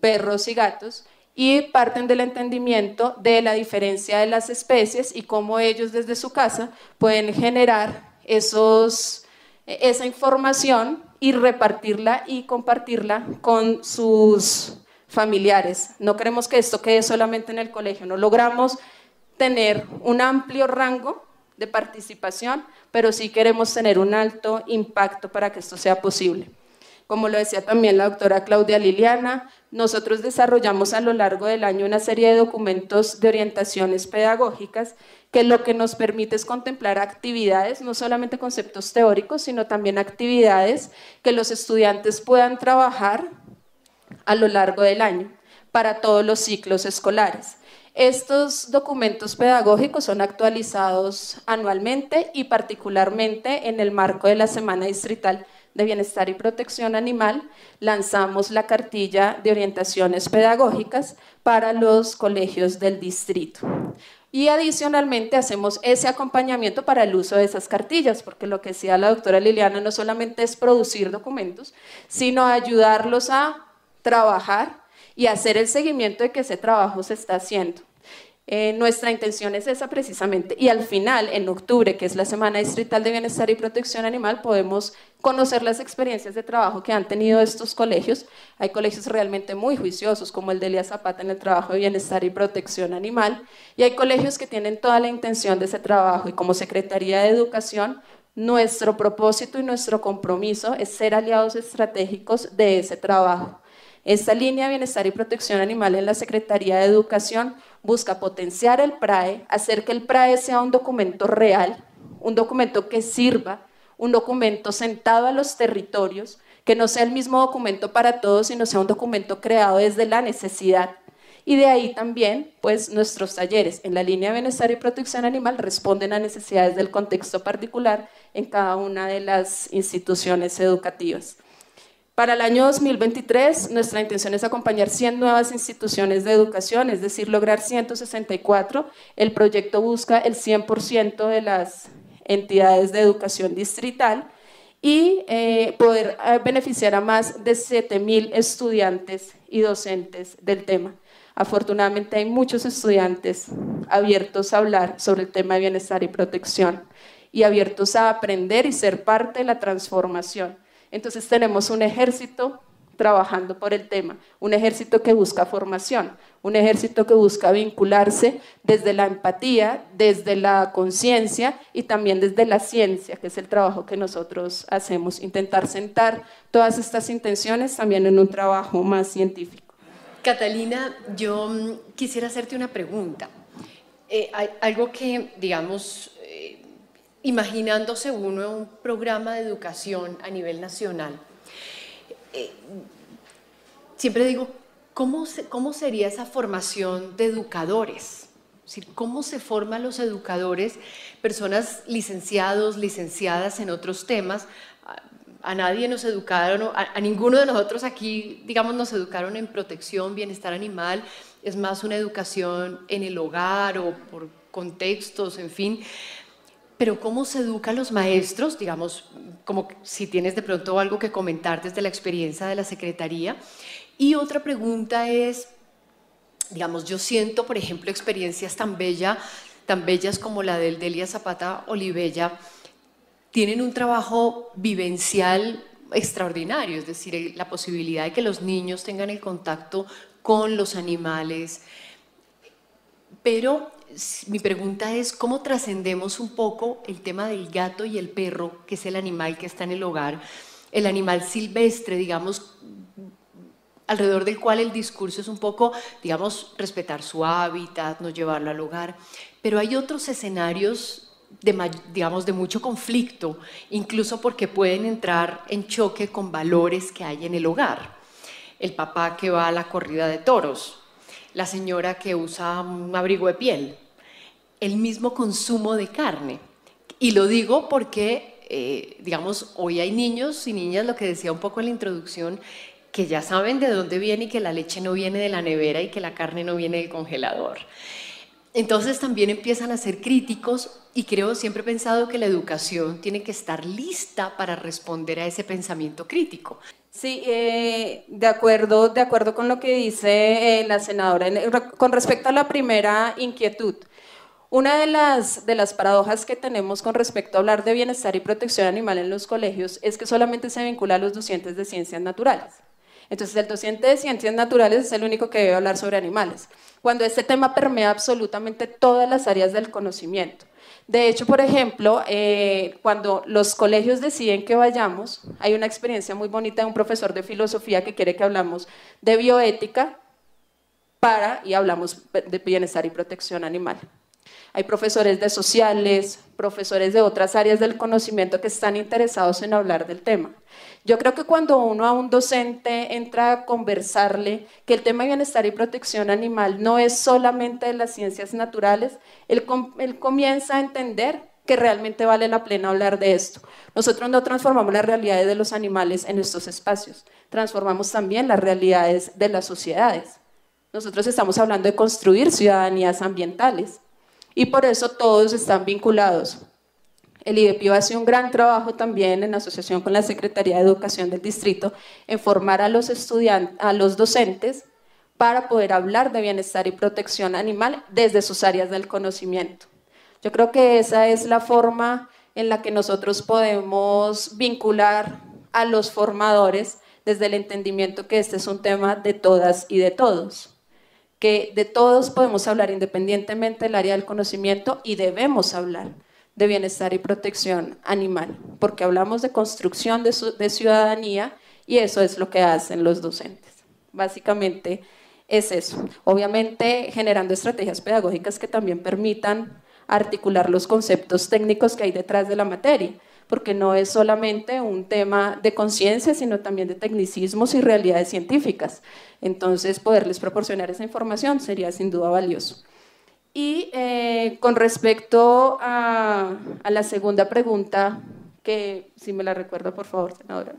perros y gatos, y parten del entendimiento de la diferencia de las especies y cómo ellos desde su casa pueden generar esos, esa información y repartirla y compartirla con sus familiares. No queremos que esto quede solamente en el colegio, no logramos tener un amplio rango participación, pero sí queremos tener un alto impacto para que esto sea posible. Como lo decía también la doctora Claudia Liliana, nosotros desarrollamos a lo largo del año una serie de documentos de orientaciones pedagógicas que lo que nos permite es contemplar actividades, no solamente conceptos teóricos, sino también actividades que los estudiantes puedan trabajar a lo largo del año para todos los ciclos escolares. Estos documentos pedagógicos son actualizados anualmente y particularmente en el marco de la Semana Distrital de Bienestar y Protección Animal, lanzamos la cartilla de orientaciones pedagógicas para los colegios del distrito. Y adicionalmente hacemos ese acompañamiento para el uso de esas cartillas, porque lo que decía la doctora Liliana no solamente es producir documentos, sino ayudarlos a trabajar y hacer el seguimiento de que ese trabajo se está haciendo. Eh, nuestra intención es esa precisamente. Y al final, en octubre, que es la Semana Distrital de Bienestar y Protección Animal, podemos conocer las experiencias de trabajo que han tenido estos colegios. Hay colegios realmente muy juiciosos, como el de Elías Zapata en el trabajo de bienestar y protección animal, y hay colegios que tienen toda la intención de ese trabajo. Y como Secretaría de Educación, nuestro propósito y nuestro compromiso es ser aliados estratégicos de ese trabajo. Esta línea de bienestar y protección animal en la Secretaría de Educación busca potenciar el PRAE, hacer que el PRAE sea un documento real, un documento que sirva, un documento sentado a los territorios, que no sea el mismo documento para todos, sino sea un documento creado desde la necesidad. Y de ahí también, pues nuestros talleres en la línea de bienestar y protección animal responden a necesidades del contexto particular en cada una de las instituciones educativas. Para el año 2023, nuestra intención es acompañar 100 nuevas instituciones de educación, es decir, lograr 164. El proyecto busca el 100% de las entidades de educación distrital y eh, poder eh, beneficiar a más de 7.000 estudiantes y docentes del tema. Afortunadamente hay muchos estudiantes abiertos a hablar sobre el tema de bienestar y protección y abiertos a aprender y ser parte de la transformación entonces tenemos un ejército trabajando por el tema, un ejército que busca formación, un ejército que busca vincularse desde la empatía, desde la conciencia y también desde la ciencia, que es el trabajo que nosotros hacemos, intentar sentar todas estas intenciones también en un trabajo más científico. Catalina, yo mm, quisiera hacerte una pregunta. Eh, algo que, digamos, imaginándose uno un programa de educación a nivel nacional, eh, siempre digo, ¿cómo, ¿cómo sería esa formación de educadores? ¿Cómo se forman los educadores, personas licenciados, licenciadas en otros temas? A, nadie nos educaron, a, a ninguno de nosotros aquí, digamos, nos educaron en protección, bienestar animal, es más una educación en el hogar o por contextos, en fin. Pero ¿cómo se educa a los maestros? Digamos, como si tienes de pronto algo que comentar desde la experiencia de la Secretaría. Y otra pregunta es, digamos, yo siento, por ejemplo, experiencias tan, bella, tan bellas como la del Delia Zapata Olivella, tienen un trabajo vivencial extraordinario, es decir, la posibilidad de que los niños tengan el contacto con los animales. Pero mi pregunta es, ¿cómo trascendemos un poco el tema del gato y el perro, que es el animal que está en el hogar, el animal silvestre, digamos, alrededor del cual el discurso es un poco, digamos, respetar su hábitat, no llevarlo al hogar, pero hay otros escenarios de, digamos, de mucho conflicto, incluso porque pueden entrar en choque con valores que hay en el hogar. El papá que va a la corrida de toros, la señora que usa un abrigo de piel, el mismo consumo de carne. Y lo digo porque, eh, digamos, hoy hay niños y niñas, lo que decía un poco en la introducción, que ya saben de dónde viene y que la leche no viene de la nevera y que la carne no viene del congelador. Entonces también empiezan a ser críticos y creo, siempre he pensado que la educación tiene que estar lista para responder a ese pensamiento crítico. Sí, eh, de, acuerdo, de acuerdo con lo que dice eh, la senadora. Con respecto a la primera inquietud, una de las, de las paradojas que tenemos con respecto a hablar de bienestar y protección animal en los colegios es que solamente se vincula a los docentes de ciencias naturales. Entonces, el docente de ciencias naturales es el único que debe hablar sobre animales, cuando este tema permea absolutamente todas las áreas del conocimiento. De hecho, por ejemplo, eh, cuando los colegios deciden que vayamos, hay una experiencia muy bonita de un profesor de filosofía que quiere que hablamos de bioética para, y hablamos de bienestar y protección animal. Hay profesores de sociales, profesores de otras áreas del conocimiento que están interesados en hablar del tema. Yo creo que cuando uno a un docente entra a conversarle que el tema de bienestar y protección animal no es solamente de las ciencias naturales, él, comienza a entender que realmente vale la pena hablar de esto. Nosotros no transformamos las realidades de los animales en estos espacios, transformamos también las realidades de las sociedades. Nosotros estamos hablando de construir ciudadanías ambientales y por eso todos están vinculados. El IDEPIO hace un gran trabajo también en asociación con la Secretaría de Educación del Distrito en formar a los estudiantes, a los docentes para poder hablar de bienestar y protección animal desde sus áreas del conocimiento. Yo creo que esa es la forma en la que nosotros podemos vincular a los formadores desde el entendimiento que este es un tema de todas y de todos que de todos podemos hablar independientemente del área del conocimiento y debemos hablar de bienestar y protección animal, porque hablamos de construcción de, ciudadanía y eso es lo que hacen los docentes. Básicamente es eso. Obviamente generando estrategias pedagógicas que también permitan articular los conceptos técnicos que hay detrás de la materia porque no es solamente un tema de conciencia, sino también de tecnicismos y realidades científicas. Entonces, poderles proporcionar esa información sería sin duda valioso. Y eh, con respecto a, la segunda pregunta, que si me la recuerda, por favor, senadora.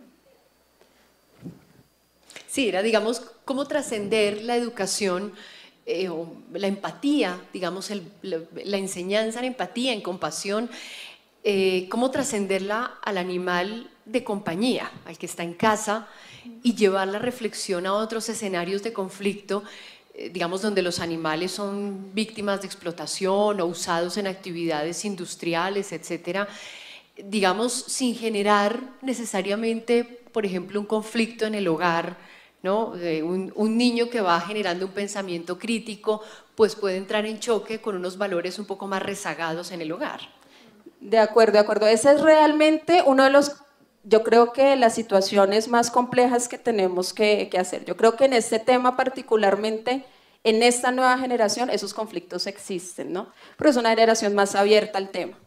Sí, era, digamos, cómo trascender la educación eh, o la empatía, digamos, la, enseñanza en empatía, en compasión, eh, cómo trascenderla al animal de compañía, al que está en casa, y llevar la reflexión a otros escenarios de conflicto, eh, digamos, donde los animales son víctimas de explotación o usados en actividades industriales, etcétera, digamos, sin generar necesariamente, por ejemplo, un conflicto en el hogar, ¿no? un, un, niño que va generando un pensamiento crítico, pues puede entrar en choque con unos valores un poco más rezagados en el hogar. De acuerdo, de acuerdo. Ese es realmente uno de los, yo creo que las situaciones más complejas que tenemos que, hacer. Yo creo que en este tema particularmente, en esta nueva generación, esos conflictos existen, ¿no? Pero es una generación más abierta al tema.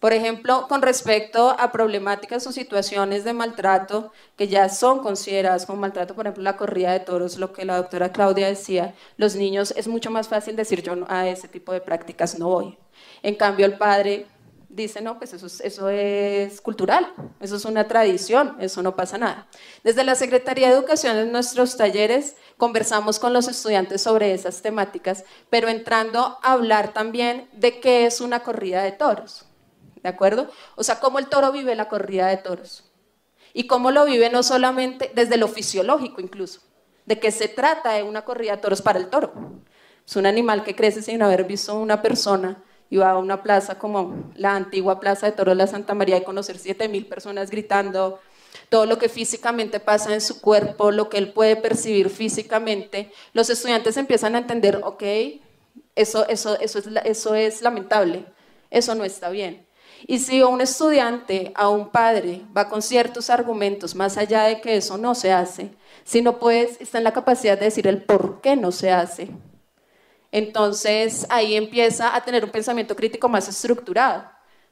Por ejemplo, con respecto a problemáticas o situaciones de maltrato que ya son consideradas como maltrato, por ejemplo, la corrida de toros, lo que la doctora Claudia decía, los niños es mucho más fácil decir yo a ese tipo de prácticas no voy. En cambio, el padre dice, no, pues eso es, eso es cultural, eso es una tradición, eso no pasa nada. Desde la Secretaría de Educación en nuestros talleres conversamos con los estudiantes sobre esas temáticas, pero entrando a hablar también de qué es una corrida de toros, ¿de acuerdo? O sea, cómo el toro vive la corrida de toros y cómo lo vive no solamente desde lo fisiológico incluso, de qué se trata de una corrida de toros para el toro. Es un animal que crece sin haber visto una persona iba a una plaza como la antigua Plaza de Toros de la Santa María y conocer 7.000 personas gritando, todo lo que físicamente pasa en su cuerpo, lo que él puede percibir físicamente, los estudiantes empiezan a entender, ok, eso, eso, eso, es, eso es lamentable, eso no está bien. Y si un estudiante, a un padre, va con ciertos argumentos, más allá de que eso no se hace, si no puedes, está en la capacidad de decir el por qué no se hace, entonces ahí empieza a tener un pensamiento crítico más estructurado.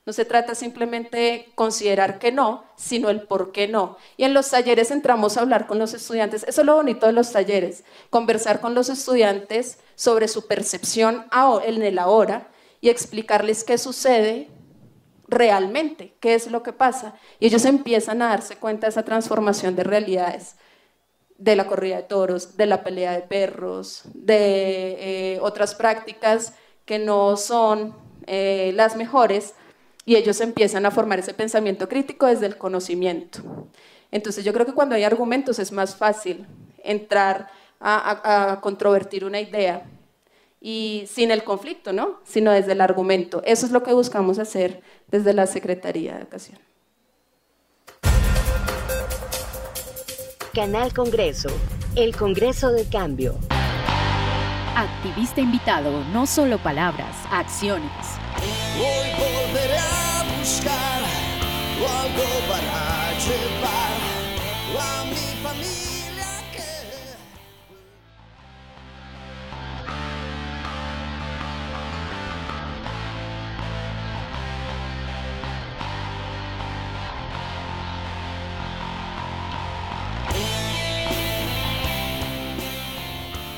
No se trata simplemente de considerar que no, sino el por qué no. Y en los talleres entramos a hablar con los estudiantes. Eso es lo bonito de los talleres, conversar con los estudiantes sobre su percepción en el ahora y explicarles qué sucede realmente, qué es lo que pasa. Y ellos empiezan a darse cuenta de esa transformación de realidades de la corrida de toros, de la pelea de perros, de eh, otras prácticas que no son eh, las mejores, y ellos empiezan a formar ese pensamiento crítico desde el conocimiento. Entonces yo creo que cuando hay argumentos es más fácil entrar a, a controvertir una idea y sin el conflicto, ¿no? Sino desde el argumento. Eso es lo que buscamos hacer desde la Secretaría de Educación. Canal Congreso, el Congreso del Cambio. Activista invitado, no solo palabras, acciones. Hoy volveré a buscar algo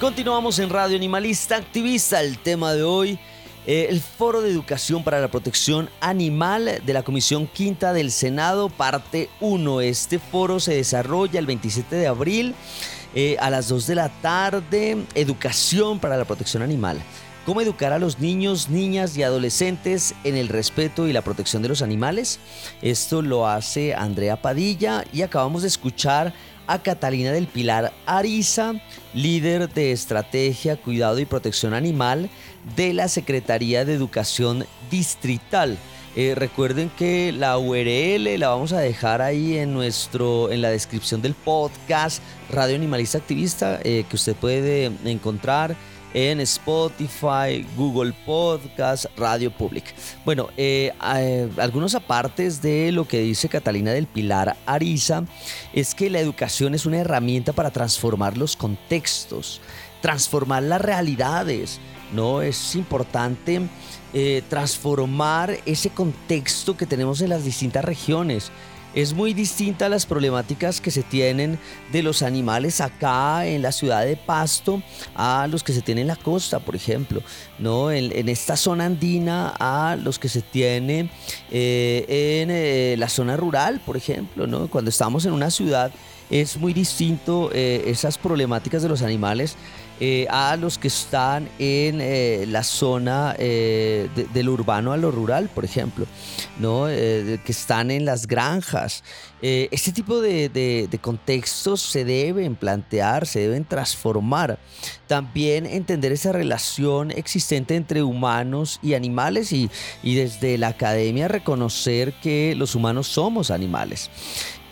Continuamos en Radio Animalista Activista. El tema de hoy, eh, el Foro de Educación para la Protección Animal de la Comisión Quinta del Senado, parte 1. Este foro se desarrolla el 27 de abril eh, a las 2 de la tarde. Educación para la Protección Animal. ¿Cómo educar a los niños, niñas y adolescentes en el respeto y la protección de los animales? Esto lo hace Andrea Padilla y acabamos de escuchar a Catalina del Pilar Ariza, líder de Estrategia, Cuidado y Protección Animal de la Secretaría de Educación Distrital. Eh, recuerden que la URL la vamos a dejar ahí en nuestro en la descripción del podcast Radio Animalista Activista eh, que usted puede encontrar en Spotify, Google Podcast, Radio Public. Bueno, eh, eh, algunos apartes de lo que dice Catalina del Pilar Ariza es que la educación es una herramienta para transformar los contextos, transformar las realidades. ¿no? Es importante eh, transformar ese contexto que tenemos en las distintas regiones es muy distinta las problemáticas que se tienen de los animales acá en la ciudad de Pasto a los que se tienen en la costa, por ejemplo, ¿no? En, esta zona andina a los que se tienen eh, en eh, la zona rural, por ejemplo, ¿no? Cuando estamos en una ciudad es muy distinto eh, esas problemáticas de los animales eh, a los que están en eh, la zona eh, del urbano a lo rural, por ejemplo, ¿no? que están en las granjas. este tipo de, de, contextos se deben plantear, se deben transformar. También entender esa relación existente entre humanos y animales y, y desde la academia reconocer que los humanos somos animales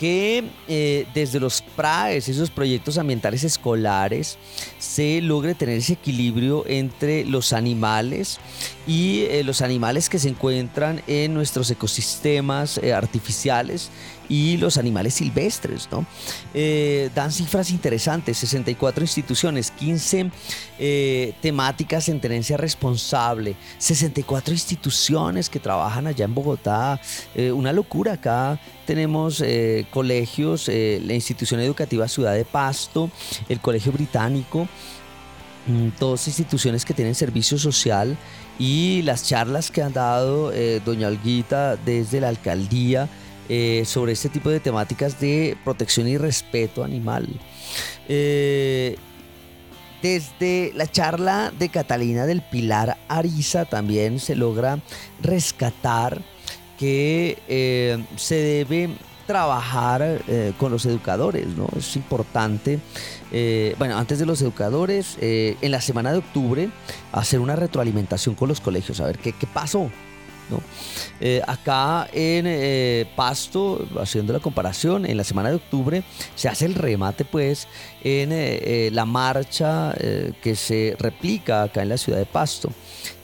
que eh, desde los PRAES, esos proyectos ambientales escolares, se logre tener ese equilibrio entre los animales y eh, los animales que se encuentran en nuestros ecosistemas eh, artificiales y los animales silvestres. ¿no? Eh, dan cifras interesantes, 64 instituciones, 15 eh, temáticas en tenencia responsable, 64 instituciones que trabajan allá en Bogotá, eh, una locura acá. Tenemos colegios, la institución educativa Ciudad de Pasto, el Colegio Británico, mm, todas instituciones que tienen servicio social y las charlas que han dado doña Olguita desde la alcaldía eh, sobre este tipo de temáticas de protección y respeto animal. Eh, desde la charla de Catalina del Pilar Ariza también se logra rescatar que eh, se debe trabajar con los educadores, ¿no? Es importante, bueno, antes de los educadores, en la semana de octubre, hacer una retroalimentación con los colegios, a ver qué, qué pasó, eh, acá en eh, Pasto, haciendo la comparación, en la semana de octubre se hace el remate pues en eh, la marcha que se replica acá en la ciudad de Pasto.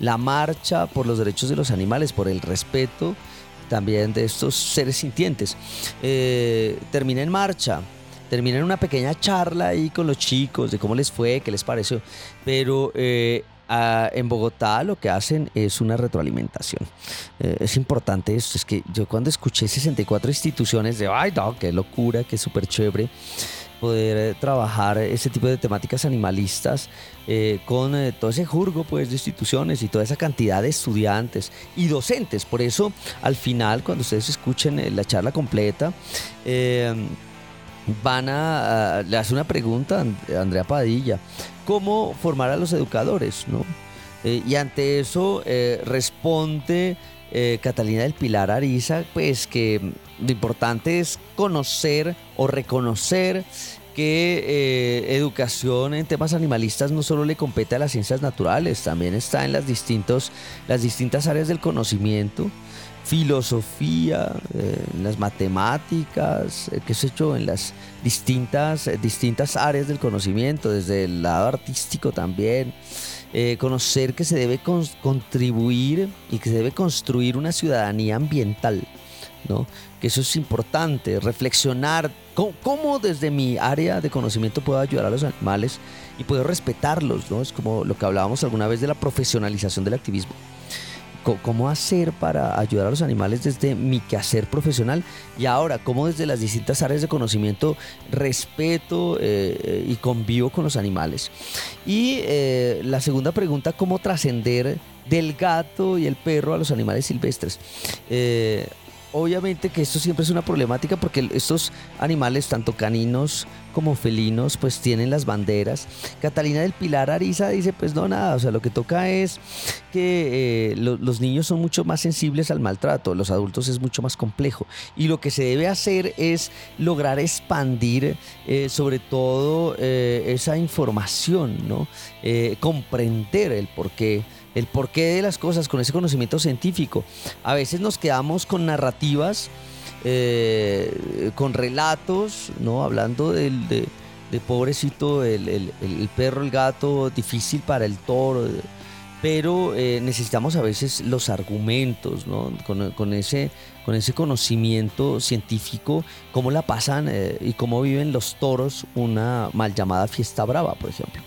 La marcha por los derechos de los animales, por el respeto también de estos seres sintientes. termina en marcha, termina en una pequeña charla ahí con los chicos de cómo les fue, qué les pareció, pero Ah, en Bogotá lo que hacen es una retroalimentación. Eh, es importante esto, es que yo cuando escuché 64 instituciones de, ay, qué locura, qué súper chévere poder eh, trabajar ese tipo de temáticas animalistas eh, con todo ese jurgo pues, de instituciones y toda esa cantidad de estudiantes y docentes. Por eso, al final, cuando ustedes escuchen la charla completa, van a, le hace una pregunta a Andrea Padilla, ¿cómo formar a los educadores? ¿no? Eh, y ante eso eh, responde eh, Catalina del Pilar Ariza, pues que lo importante es conocer o reconocer que educación en temas animalistas no solo le compete a las ciencias naturales, también está en las, distintos, las distintas áreas del conocimiento filosofía, eh, las matemáticas, eh, qué sé yo, en las distintas, eh, distintas áreas del conocimiento, desde el lado artístico también. conocer que se debe contribuir y que se debe construir una ciudadanía ambiental, ¿no? que eso es importante, reflexionar cómo, desde mi área de conocimiento puedo ayudar a los animales y puedo respetarlos, ¿no? es como lo que hablábamos alguna vez de la profesionalización del activismo cómo hacer para ayudar a los animales desde mi quehacer profesional y ahora cómo desde las distintas áreas de conocimiento respeto eh, eh, y convivo con los animales. Y eh, la segunda pregunta, cómo trascender del gato y el perro a los animales silvestres obviamente que esto siempre es una problemática porque estos animales, tanto caninos como felinos, pues tienen las banderas. Catalina del Pilar Ariza dice, pues no, nada, o sea, lo que toca es que eh, los niños son mucho más sensibles al maltrato, los adultos es mucho más complejo. Y lo que se debe hacer es lograr expandir eh, sobre todo eh, esa información, ¿no? comprender el porqué el porqué de las cosas con ese conocimiento científico. A veces nos quedamos con narrativas, eh, con relatos, ¿no? Hablando del, de, pobrecito, el, perro, el gato, difícil para el toro, pero eh, necesitamos a veces los argumentos, ¿no? Con, ese, con ese conocimiento científico, cómo la pasan eh, y cómo viven los toros una mal llamada fiesta brava, por ejemplo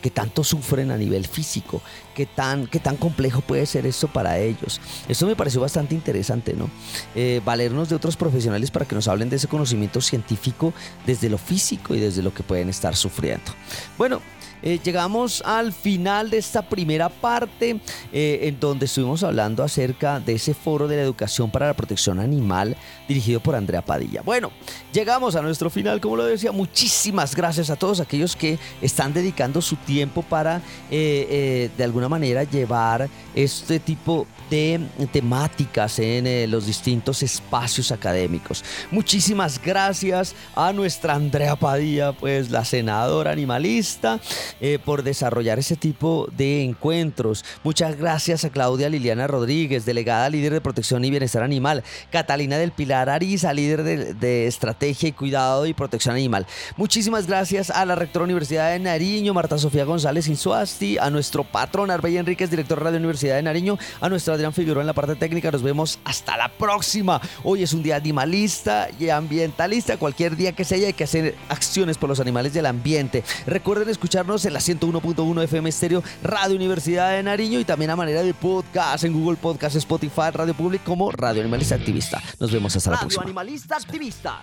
que tanto sufren a nivel físico, qué tan, qué tan complejo puede ser esto para ellos. Esto me pareció bastante interesante, ¿no? Eh, valernos de otros profesionales para que nos hablen de ese conocimiento científico desde lo físico y desde lo que pueden estar sufriendo. Bueno, eh, llegamos al final de esta primera parte eh, en donde estuvimos hablando acerca de ese foro de la educación para la protección animal dirigido por Andrea Padilla. Bueno, llegamos a nuestro final, como lo decía, muchísimas gracias a todos aquellos que están dedicando su tiempo para eh, de alguna manera llevar este tipo de temáticas en los distintos espacios académicos. Muchísimas gracias a nuestra Andrea Padilla, pues la senadora animalista, eh, por desarrollar ese tipo de encuentros. Muchas gracias a Claudia Liliana Rodríguez, delegada líder de protección y bienestar animal. Catalina del Pilar Ariza, líder de, estrategia y cuidado y protección animal. Muchísimas gracias a la rectora Universidad de Nariño, Marta Sofía González Insuasti, a nuestro patrón Arbella Enríquez, director de Radio Universidad de Nariño, a nuestro Adrián Figueroa en la parte técnica. Nos vemos hasta la próxima. Hoy es un día animalista y ambientalista. Cualquier día que sea hay que hacer acciones por los animales del ambiente. Recuerden escucharnos en la 101.1 FM Estéreo, Radio Universidad de Nariño y también a manera de podcast en Google Podcast, Spotify, Radio Public como Radio Animalista Activista. Nos vemos hasta la próxima. Radio Animalista Activista.